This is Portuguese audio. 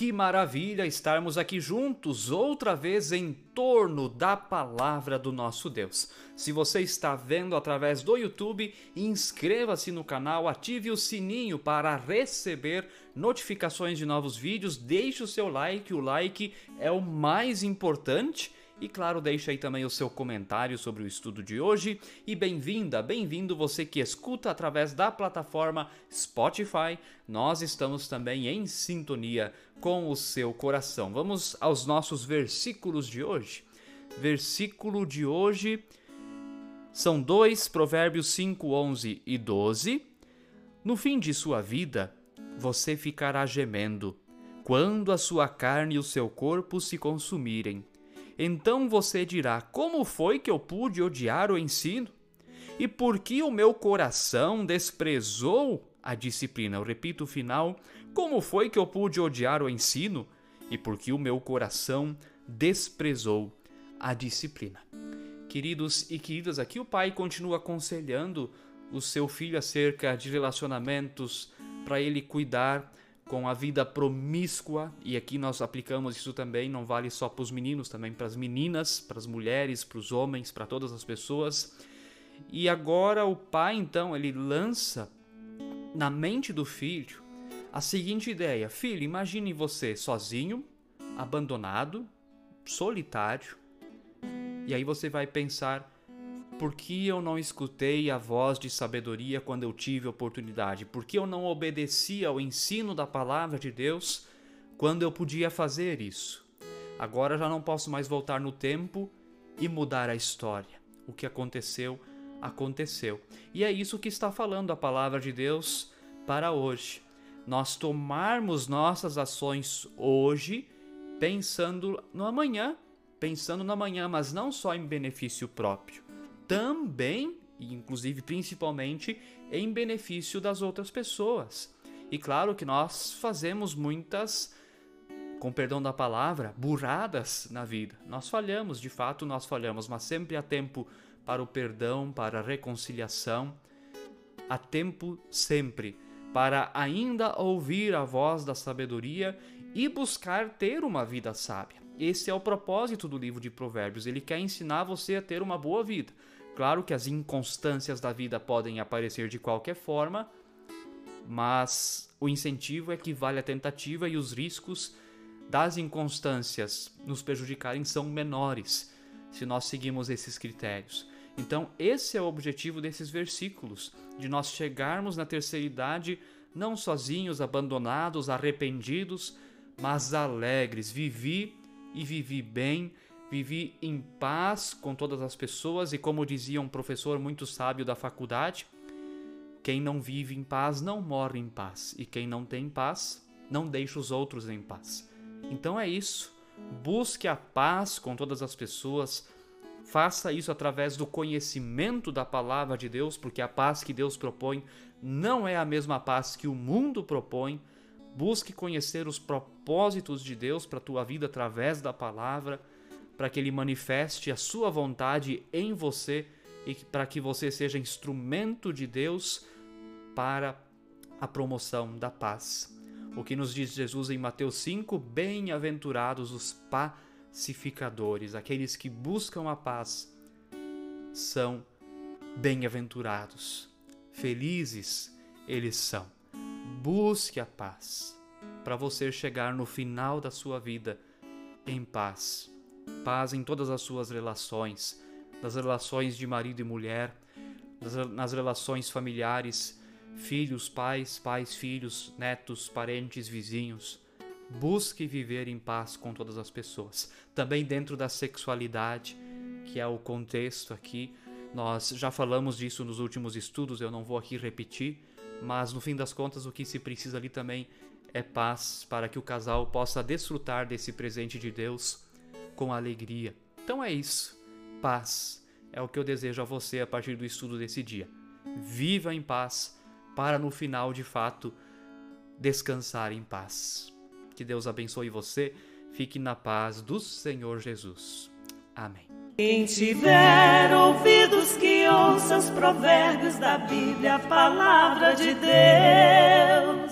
Que maravilha estarmos aqui juntos outra vez em torno da palavra do nosso Deus. Se você está vendo através do YouTube, inscreva-se no canal, ative o sininho para receber notificações de novos vídeos, deixe o seu like, o like é o mais importante e claro, deixe aí também o seu comentário sobre o estudo de hoje. E bem-vinda, bem-vindo você que escuta através da plataforma Spotify. Nós estamos também em sintonia com o seu coração. Vamos aos nossos versículos de hoje. Versículo de hoje são dois, Provérbios 5, 11 e 12. No fim de sua vida, você ficará gemendo, quando a sua carne e o seu corpo se consumirem então você dirá: Como foi que eu pude odiar o ensino? E por que o meu coração desprezou a disciplina? Eu repito o final: Como foi que eu pude odiar o ensino? E por que o meu coração desprezou a disciplina? Queridos e queridas, aqui o pai continua aconselhando o seu filho acerca de relacionamentos para ele cuidar com a vida promíscua, e aqui nós aplicamos isso também, não vale só para os meninos, também para as meninas, para as mulheres, para os homens, para todas as pessoas. E agora o pai, então, ele lança na mente do filho a seguinte ideia: Filho, imagine você sozinho, abandonado, solitário, e aí você vai pensar por que eu não escutei a voz de sabedoria quando eu tive oportunidade? Por que eu não obedeci ao ensino da palavra de Deus quando eu podia fazer isso? Agora já não posso mais voltar no tempo e mudar a história. O que aconteceu, aconteceu. E é isso que está falando a palavra de Deus para hoje. Nós tomarmos nossas ações hoje pensando no amanhã, pensando no amanhã, mas não só em benefício próprio também, e inclusive principalmente, em benefício das outras pessoas. E claro que nós fazemos muitas, com perdão da palavra, burradas na vida. Nós falhamos, de fato nós falhamos, mas sempre há tempo para o perdão, para a reconciliação. Há tempo sempre para ainda ouvir a voz da sabedoria e buscar ter uma vida sábia. Esse é o propósito do livro de Provérbios. Ele quer ensinar você a ter uma boa vida. Claro que as inconstâncias da vida podem aparecer de qualquer forma, mas o incentivo é que vale a tentativa e os riscos das inconstâncias nos prejudicarem são menores se nós seguimos esses critérios. Então, esse é o objetivo desses versículos, de nós chegarmos na terceira idade não sozinhos, abandonados, arrependidos, mas alegres. Vivi e vivi bem vivi em paz com todas as pessoas e, como dizia um professor muito sábio da faculdade, quem não vive em paz não morre em paz, e quem não tem paz não deixa os outros em paz. Então é isso. Busque a paz com todas as pessoas. Faça isso através do conhecimento da palavra de Deus, porque a paz que Deus propõe não é a mesma paz que o mundo propõe. Busque conhecer os propósitos de Deus para a tua vida através da palavra para que ele manifeste a sua vontade em você e para que você seja instrumento de Deus para a promoção da paz. O que nos diz Jesus em Mateus 5: Bem-aventurados os pacificadores, aqueles que buscam a paz, são bem-aventurados. Felizes eles são. Busque a paz para você chegar no final da sua vida em paz paz em todas as suas relações, nas relações de marido e mulher, nas relações familiares, filhos, pais, pais, filhos, netos, parentes, vizinhos. Busque viver em paz com todas as pessoas. Também dentro da sexualidade, que é o contexto aqui. Nós já falamos disso nos últimos estudos, eu não vou aqui repetir, mas no fim das contas o que se precisa ali também é paz para que o casal possa desfrutar desse presente de Deus com alegria. Então é isso. Paz é o que eu desejo a você a partir do estudo desse dia. Viva em paz para no final, de fato, descansar em paz. Que Deus abençoe você. Fique na paz do Senhor Jesus. Amém. Quem tiver ouvidos que ouça os provérbios da Bíblia, a palavra de Deus.